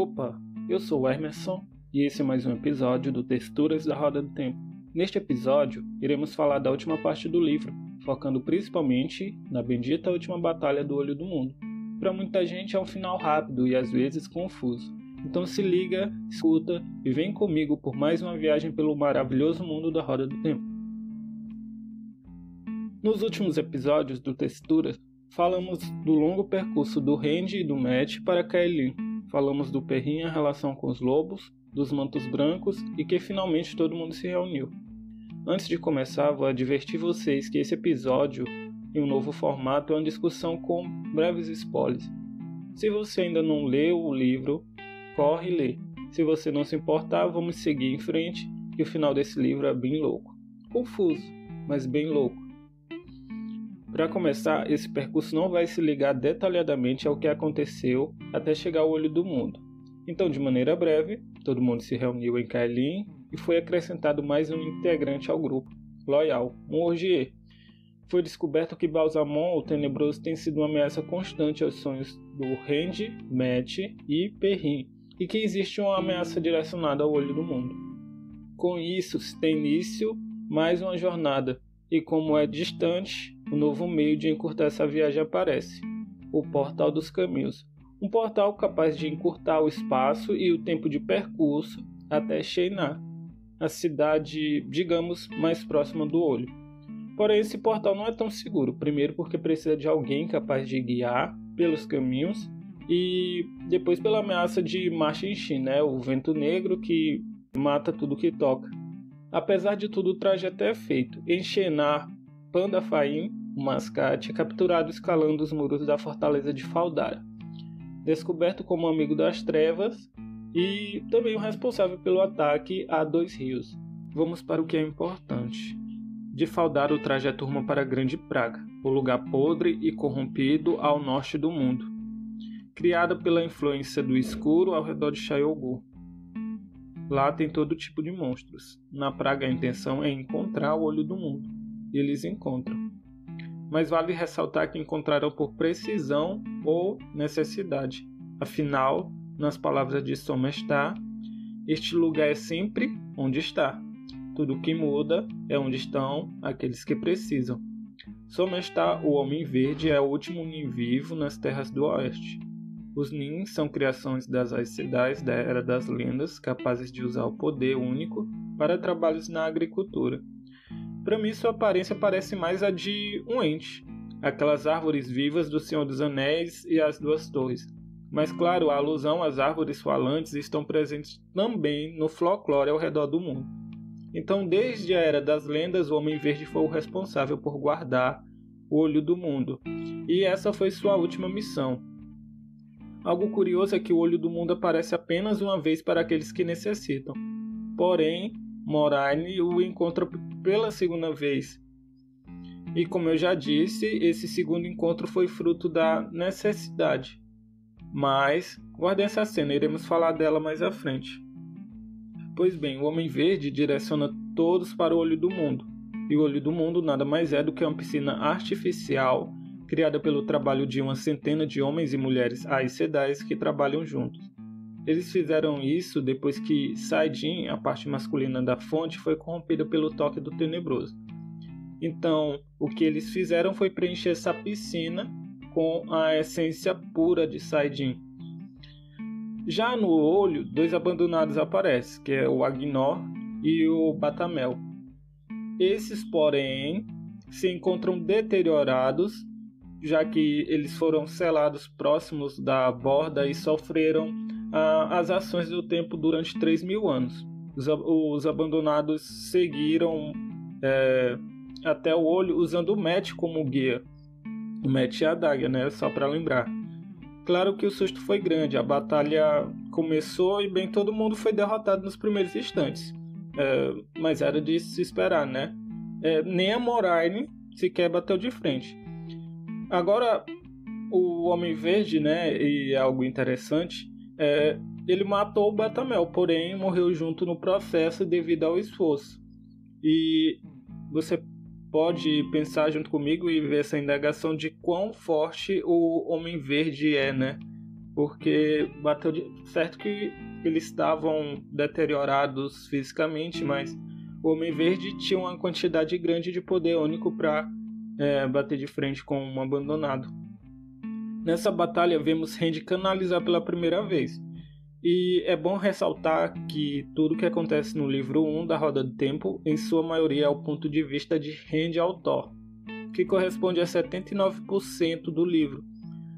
Opa, eu sou o Emerson e esse é mais um episódio do Texturas da Roda do Tempo. Neste episódio, iremos falar da última parte do livro, focando principalmente na bendita última batalha do Olho do Mundo. Para muita gente é um final rápido e às vezes confuso. Então se liga, escuta e vem comigo por mais uma viagem pelo maravilhoso mundo da Roda do Tempo. Nos últimos episódios do Texturas, falamos do longo percurso do Randy e do Matt para Kaelin, falamos do Perrin em relação com os lobos, dos mantos brancos e que finalmente todo mundo se reuniu. Antes de começar, vou advertir vocês que esse episódio, em um novo formato, é uma discussão com breves spoilers. Se você ainda não leu o livro, corre e lê. Se você não se importar, vamos seguir em frente, que o final desse livro é bem louco. Confuso, mas bem louco. Para começar, esse percurso não vai se ligar detalhadamente ao que aconteceu até chegar ao olho do mundo. Então, de maneira breve, todo mundo se reuniu em Kailin e foi acrescentado mais um integrante ao grupo, Loyal, um Orgier. Foi descoberto que Balsamon, o Tenebroso, tem sido uma ameaça constante aos sonhos do Randy, Matt e Perrin, e que existe uma ameaça direcionada ao olho do mundo. Com isso, se tem início mais uma jornada, e como é distante, um novo meio de encurtar essa viagem aparece: o Portal dos Caminhos. Um portal capaz de encurtar o espaço e o tempo de percurso até Sheiná, a cidade, digamos, mais próxima do olho. Porém, esse portal não é tão seguro. Primeiro, porque precisa de alguém capaz de guiar pelos caminhos, e depois pela ameaça de Machinchi, né? o vento negro que mata tudo que toca. Apesar de tudo, o traje até é feito. Panda Faim o mascate é capturado escalando os muros da fortaleza de Faldara. Descoberto como amigo das trevas e também o responsável pelo ataque a Dois Rios. Vamos para o que é importante. De Faldara, o traje a turma para Grande Praga, o lugar podre e corrompido ao norte do mundo. Criada pela influência do escuro ao redor de Shayogu. Lá tem todo tipo de monstros. Na praga a intenção é encontrar o olho do mundo. E eles encontram mas vale ressaltar que encontrarão por precisão ou necessidade. Afinal, nas palavras de Somestar, este lugar é sempre onde está. Tudo que muda é onde estão aqueles que precisam. Somestar, o Homem Verde, é o último Nin vivo nas terras do Oeste. Os Nin são criações das Aes Sedais da Era das Lendas, capazes de usar o poder único para trabalhos na agricultura. Para mim, sua aparência parece mais a de um ente, aquelas árvores vivas do Senhor dos Anéis e as Duas Torres. Mas, claro, a alusão às árvores falantes estão presentes também no folclore ao redor do mundo. Então, desde a Era das Lendas, o Homem Verde foi o responsável por guardar o olho do mundo, e essa foi sua última missão. Algo curioso é que o olho do mundo aparece apenas uma vez para aqueles que necessitam. Porém, Moraine o encontra pela segunda vez. E como eu já disse, esse segundo encontro foi fruto da necessidade. Mas guardem essa cena, iremos falar dela mais à frente. Pois bem, o Homem Verde direciona todos para o olho do mundo. E o olho do mundo nada mais é do que uma piscina artificial criada pelo trabalho de uma centena de homens e mulheres aicedais que trabalham juntos. Eles fizeram isso depois que Saidin, a parte masculina da fonte, foi corrompida pelo toque do tenebroso. Então, o que eles fizeram foi preencher essa piscina com a essência pura de Saidin. Já no olho, dois abandonados aparecem, que é o Agnor e o Batamel. Esses, porém, se encontram deteriorados, já que eles foram selados próximos da borda e sofreram as ações do tempo durante 3 mil anos. Os, os abandonados seguiram é, até o olho usando o Met como guia. O Met e a Daga, né? Só para lembrar. Claro que o susto foi grande, a batalha começou e bem todo mundo foi derrotado nos primeiros instantes. É, mas era de se esperar, né? É, nem a Moraine sequer bateu de frente. Agora, o Homem Verde, né? E é algo interessante é, ele matou o Batamel, porém morreu junto no processo devido ao esforço. E você pode pensar junto comigo e ver essa indagação de quão forte o Homem Verde é, né? porque bateu de... certo que eles estavam deteriorados fisicamente, mas o Homem Verde tinha uma quantidade grande de poder único para é, bater de frente com um abandonado. Nessa batalha vemos Randy canalizar pela primeira vez. E é bom ressaltar que tudo que acontece no livro 1 da Roda do Tempo, em sua maioria é o ponto de vista de Randy ao Thor, que corresponde a 79% do livro.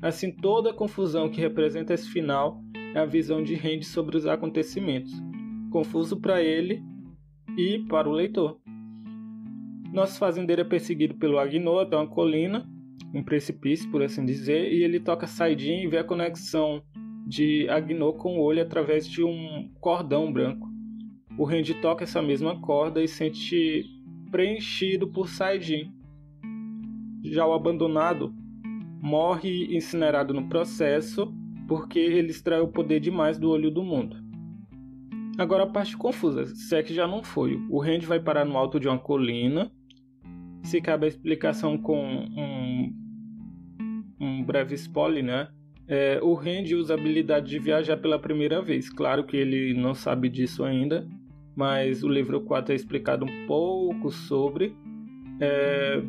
Assim, toda a confusão que representa esse final é a visão de Randy sobre os acontecimentos, confuso para ele e para o leitor. Nosso fazendeiro é perseguido pelo Agnor até uma colina, um precipício, por assim dizer, e ele toca saidinha e vê a conexão de Agnor com o olho através de um cordão branco. O Randy toca essa mesma corda e sente preenchido por Saidin. Já o abandonado morre incinerado no processo porque ele extrai o poder demais do olho do mundo. Agora a parte confusa, se é que já não foi. O Randy vai parar no alto de uma colina. Se cabe a explicação com breve spoiler, né? É, o Randy usa a habilidade de viajar pela primeira vez. Claro que ele não sabe disso ainda, mas o livro 4 é explicado um pouco sobre. É,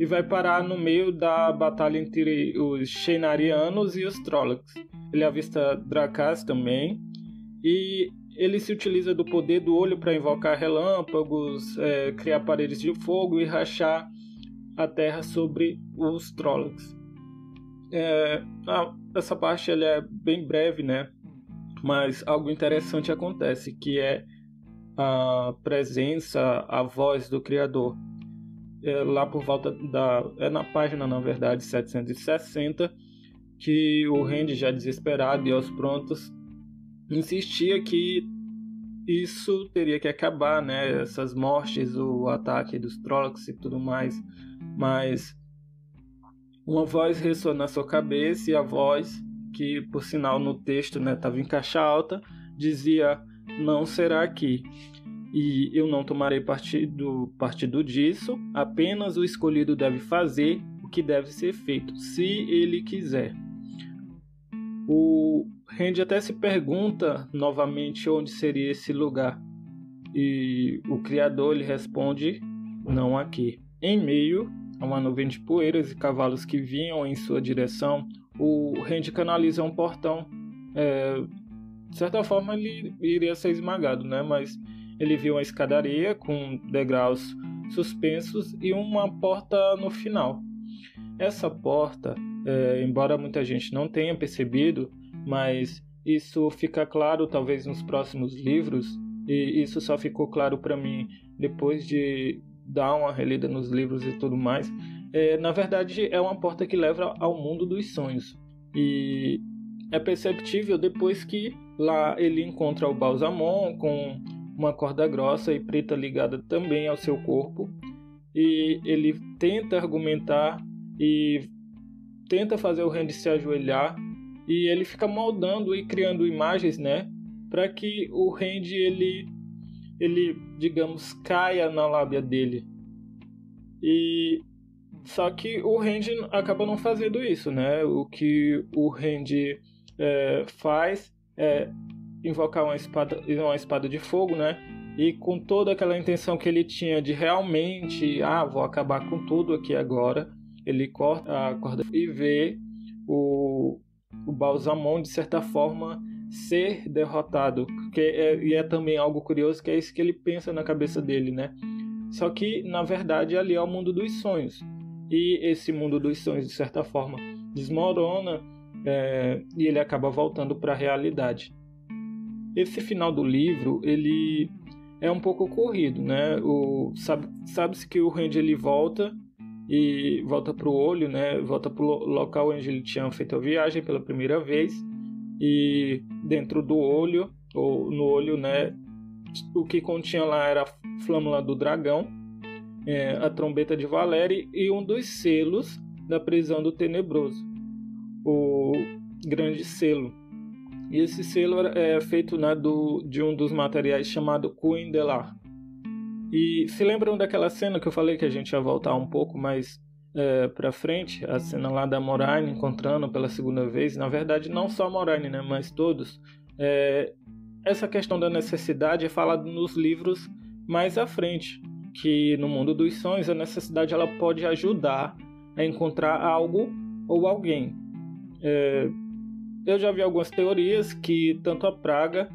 e vai parar no meio da batalha entre os Shenarianos e os Trollocs. Ele avista Drakas também, e ele se utiliza do poder do olho para invocar relâmpagos, é, criar paredes de fogo e rachar a terra sobre os Trollocs. É, essa parte ela é bem breve, né? Mas algo interessante acontece, que é a presença, a voz do Criador é, lá por volta da. É na página, na verdade, 760, que o Randy, já desesperado e aos prontos, insistia que isso teria que acabar, né? Essas mortes, o ataque dos Trollocs e tudo mais. Mas uma voz ressoou na sua cabeça e a voz, que por sinal no texto estava né, em caixa alta, dizia: Não será aqui e eu não tomarei partido, partido disso, apenas o escolhido deve fazer o que deve ser feito, se ele quiser. O Randy até se pergunta novamente onde seria esse lugar, e o Criador lhe responde: não aqui. Em meio a uma nuvem de poeiras e cavalos que vinham em sua direção, o Randy canaliza um portão. É, de certa forma, ele iria ser esmagado, né? Mas ele viu uma escadaria com degraus suspensos e uma porta no final. Essa porta, é, embora muita gente não tenha percebido, mas isso fica claro talvez nos próximos livros, e isso só ficou claro para mim depois de dar uma relida nos livros e tudo mais. É, na verdade, é uma porta que leva ao mundo dos sonhos. E é perceptível depois que lá ele encontra o Balsamon com uma corda grossa e preta ligada também ao seu corpo, e ele tenta argumentar e tenta fazer o Randy se ajoelhar e ele fica moldando e criando imagens, né, para que o Randy ele ele, digamos, caia na lábia dele. E só que o Randy acaba não fazendo isso, né? O que o Randy é, faz é invocar uma espada, uma espada de fogo, né? E com toda aquela intenção que ele tinha de realmente, ah, vou acabar com tudo aqui agora, ele corta a corda e vê o, o Balsamon, de certa forma, ser derrotado. Que é, e é também algo curioso que é isso que ele pensa na cabeça dele, né? Só que, na verdade, ali é o mundo dos sonhos. E esse mundo dos sonhos, de certa forma, desmorona é, e ele acaba voltando para a realidade. Esse final do livro, ele é um pouco corrido, né? O sabe sabe-se que o Randy ele volta e volta para o olho, né? Volta para o local onde ele tinha feito a viagem pela primeira vez e dentro do olho ou no olho, né? O que continha lá era a flâmula do dragão, é, a trombeta de Valéria e um dos selos da prisão do Tenebroso, o grande selo e esse selo é feito né, do, de um dos materiais chamado la. E se lembram daquela cena que eu falei que a gente ia voltar um pouco, mas é, para frente, a cena lá da Moraine encontrando pela segunda vez, na verdade não só a Moraine, né, mas todos, é, essa questão da necessidade é falada nos livros mais à frente, que no mundo dos sonhos a necessidade ela pode ajudar a encontrar algo ou alguém. É, eu já vi algumas teorias que tanto a praga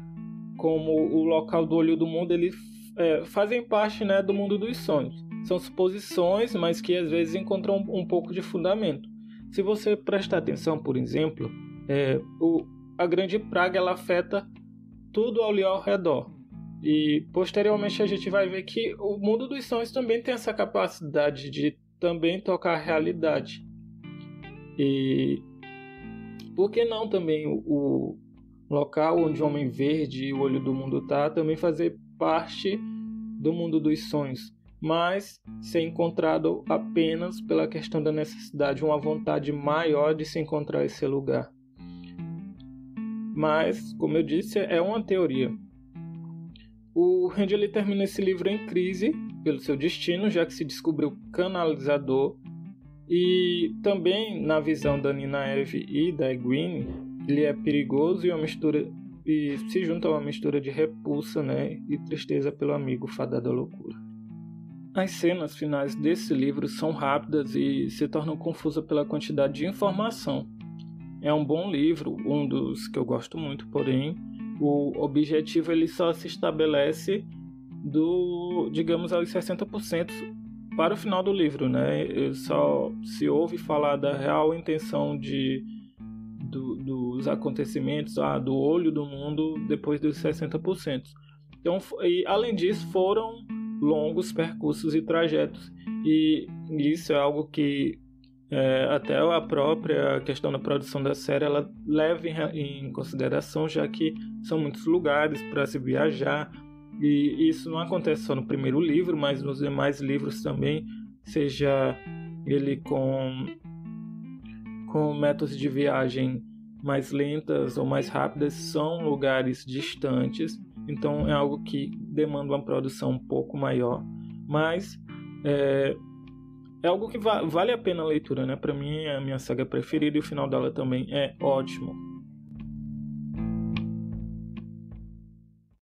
como o local do olho do mundo eles é, fazem parte né, do mundo dos sonhos. São suposições, mas que às vezes encontram um, um pouco de fundamento. Se você prestar atenção, por exemplo, é, o, a grande praga ela afeta tudo ali ao redor. E posteriormente a gente vai ver que o mundo dos sonhos também tem essa capacidade de também tocar a realidade. E por que não também o, o local onde o Homem Verde e o Olho do Mundo tá também fazer parte do mundo dos sonhos, mas ser encontrado apenas pela questão da necessidade, uma vontade maior de se encontrar esse lugar. Mas, como eu disse, é uma teoria. O Randy ele termina esse livro em crise pelo seu destino, já que se descobriu canalizador. E também, na visão da Nina Eve e da Egwene, ele é perigoso e uma mistura e se junta a uma mistura de repulsa né, e tristeza pelo amigo fadado à loucura. As cenas finais desse livro são rápidas e se tornam confusas pela quantidade de informação. É um bom livro, um dos que eu gosto muito, porém o objetivo ele só se estabelece do, digamos, aos 60% para o final do livro, né? Só se ouve falar da real intenção de do, dos acontecimentos, ah, do olho do mundo depois dos 60%. Então, e, além disso, foram longos percursos e trajetos. E isso é algo que é, até a própria questão da produção da série ela leva em, em consideração, já que são muitos lugares para se viajar, e isso não acontece só no primeiro livro, mas nos demais livros também, seja ele com, com métodos de viagem mais lentas ou mais rápidas, são lugares distantes, então é algo que demanda uma produção um pouco maior, mas é, é algo que va vale a pena a leitura, né? Para mim é a minha saga preferida e o final dela também é ótimo.